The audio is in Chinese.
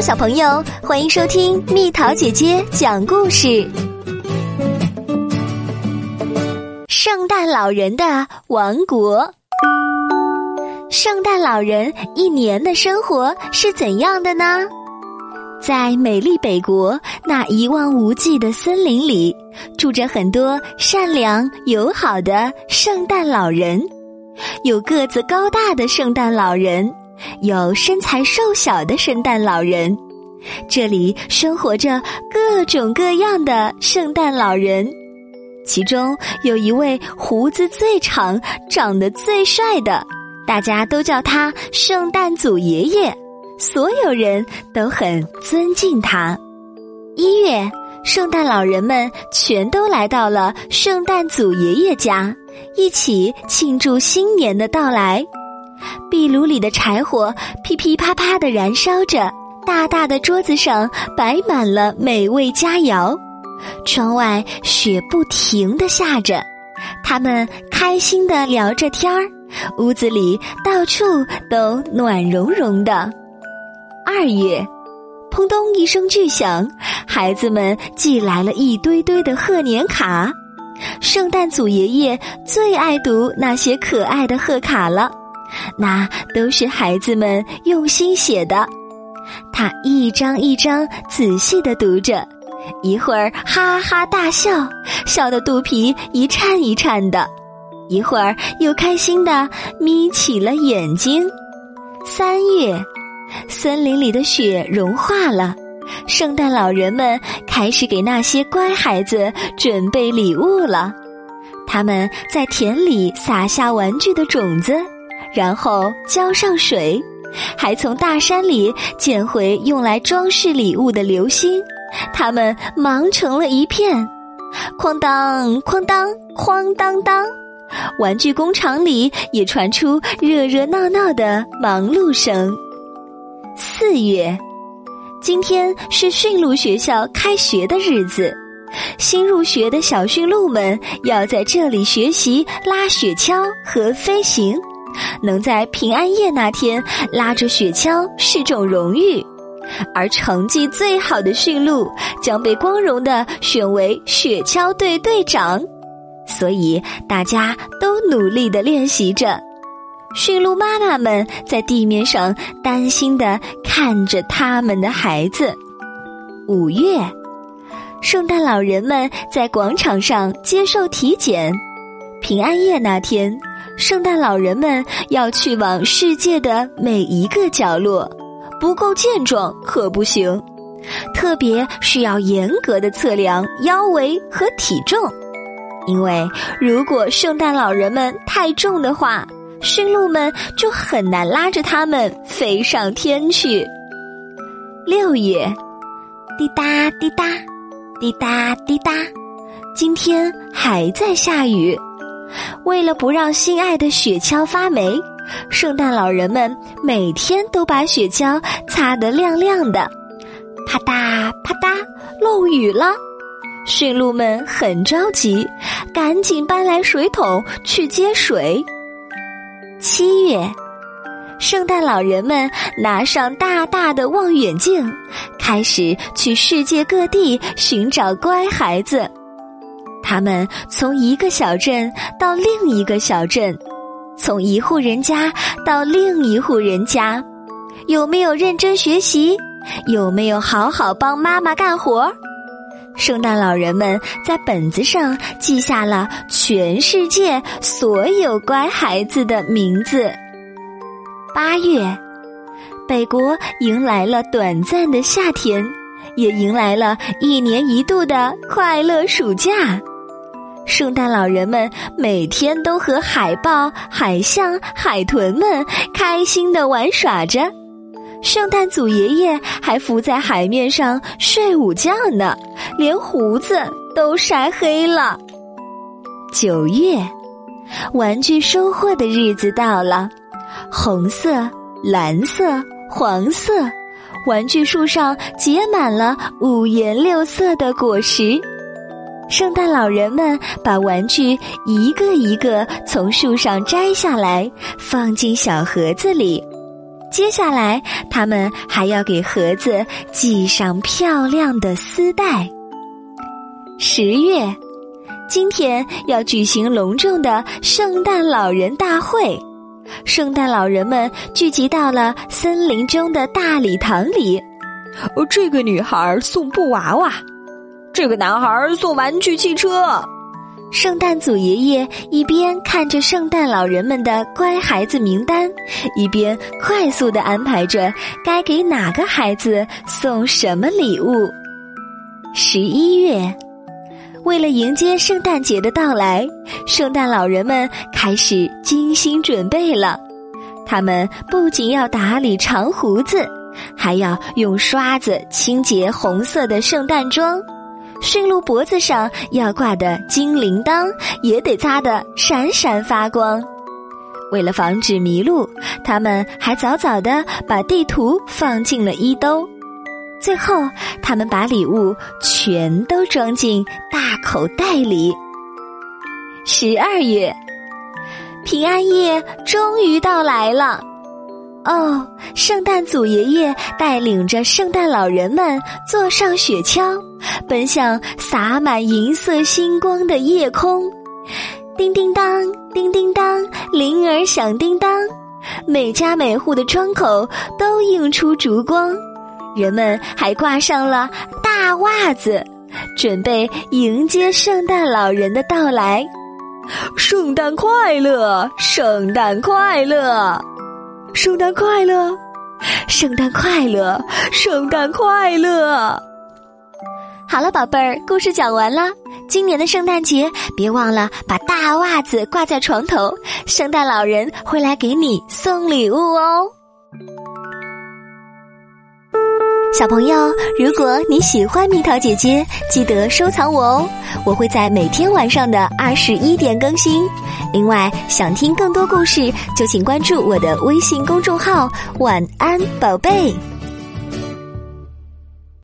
小朋友，欢迎收听蜜桃姐姐讲故事。圣诞老人的王国，圣诞老人一年的生活是怎样的呢？在美丽北国那一望无际的森林里，住着很多善良友好的圣诞老人，有个子高大的圣诞老人。有身材瘦小的圣诞老人，这里生活着各种各样的圣诞老人，其中有一位胡子最长、长得最帅的，大家都叫他圣诞祖爷爷，所有人都很尊敬他。一月，圣诞老人们全都来到了圣诞祖爷爷家，一起庆祝新年的到来。壁炉里的柴火噼噼啪啪的燃烧着，大大的桌子上摆满了美味佳肴，窗外雪不停的下着，他们开心的聊着天儿，屋子里到处都暖融融的。二月，砰咚一声巨响，孩子们寄来了一堆堆的贺年卡，圣诞祖爷爷最爱读那些可爱的贺卡了。那都是孩子们用心写的，他一张一张仔细的读着，一会儿哈哈大笑，笑得肚皮一颤一颤的；一会儿又开心的眯起了眼睛。三月，森林里的雪融化了，圣诞老人们开始给那些乖孩子准备礼物了。他们在田里撒下玩具的种子。然后浇上水，还从大山里捡回用来装饰礼物的流星，他们忙成了一片。哐当哐当哐当当，玩具工厂里也传出热热闹闹的忙碌声。四月，今天是驯鹿学校开学的日子，新入学的小驯鹿们要在这里学习拉雪橇和飞行。能在平安夜那天拉着雪橇是种荣誉，而成绩最好的驯鹿将被光荣的选为雪橇队队长。所以大家都努力的练习着。驯鹿妈妈们在地面上担心的看着他们的孩子。五月，圣诞老人们在广场上接受体检。平安夜那天。圣诞老人们要去往世界的每一个角落，不够健壮可不行，特别是要严格的测量腰围和体重，因为如果圣诞老人们太重的话，驯鹿们就很难拉着他们飞上天去。六月，滴答滴答，滴答滴答，今天还在下雨。为了不让心爱的雪橇发霉，圣诞老人们每天都把雪橇擦得亮亮的。啪嗒啪嗒，漏雨了，驯鹿们很着急，赶紧搬来水桶去接水。七月，圣诞老人们拿上大大的望远镜，开始去世界各地寻找乖孩子。他们从一个小镇到另一个小镇，从一户人家到另一户人家，有没有认真学习？有没有好好帮妈妈干活？圣诞老人们在本子上记下了全世界所有乖孩子的名字。八月，北国迎来了短暂的夏天，也迎来了一年一度的快乐暑假。圣诞老人们每天都和海豹、海象、海豚们开心的玩耍着，圣诞祖爷爷还浮在海面上睡午觉呢，连胡子都晒黑了。九月，玩具收获的日子到了，红色、蓝色、黄色，玩具树上结满了五颜六色的果实。圣诞老人们把玩具一个一个从树上摘下来，放进小盒子里。接下来，他们还要给盒子系上漂亮的丝带。十月，今天要举行隆重的圣诞老人大会，圣诞老人们聚集到了森林中的大礼堂里。这个女孩送布娃娃，这个男孩送玩具汽车。圣诞祖爷爷一边看着圣诞老人们的乖孩子名单，一边快速的安排着该给哪个孩子送什么礼物。十一月，为了迎接圣诞节的到来，圣诞老人们开始精心准备了。他们不仅要打理长胡子，还要用刷子清洁红色的圣诞装。驯鹿脖子上要挂的金铃铛也得擦得闪闪发光。为了防止迷路，他们还早早的把地图放进了衣兜。最后，他们把礼物全都装进大口袋里。十二月，平安夜终于到来了。哦，圣诞祖爷爷带领着圣诞老人们坐上雪橇，奔向洒满银色星光的夜空。叮叮当，叮叮当，铃儿响叮当，每家每户的窗口都映出烛光，人们还挂上了大袜子，准备迎接圣诞老人的到来。圣诞快乐，圣诞快乐。圣诞快乐，圣诞快乐，圣诞快乐！好了，宝贝儿，故事讲完了。今年的圣诞节，别忘了把大袜子挂在床头，圣诞老人会来给你送礼物哦。小朋友，如果你喜欢蜜桃姐姐，记得收藏我哦，我会在每天晚上的二十一点更新。另外，想听更多故事，就请关注我的微信公众号“晚安宝贝”。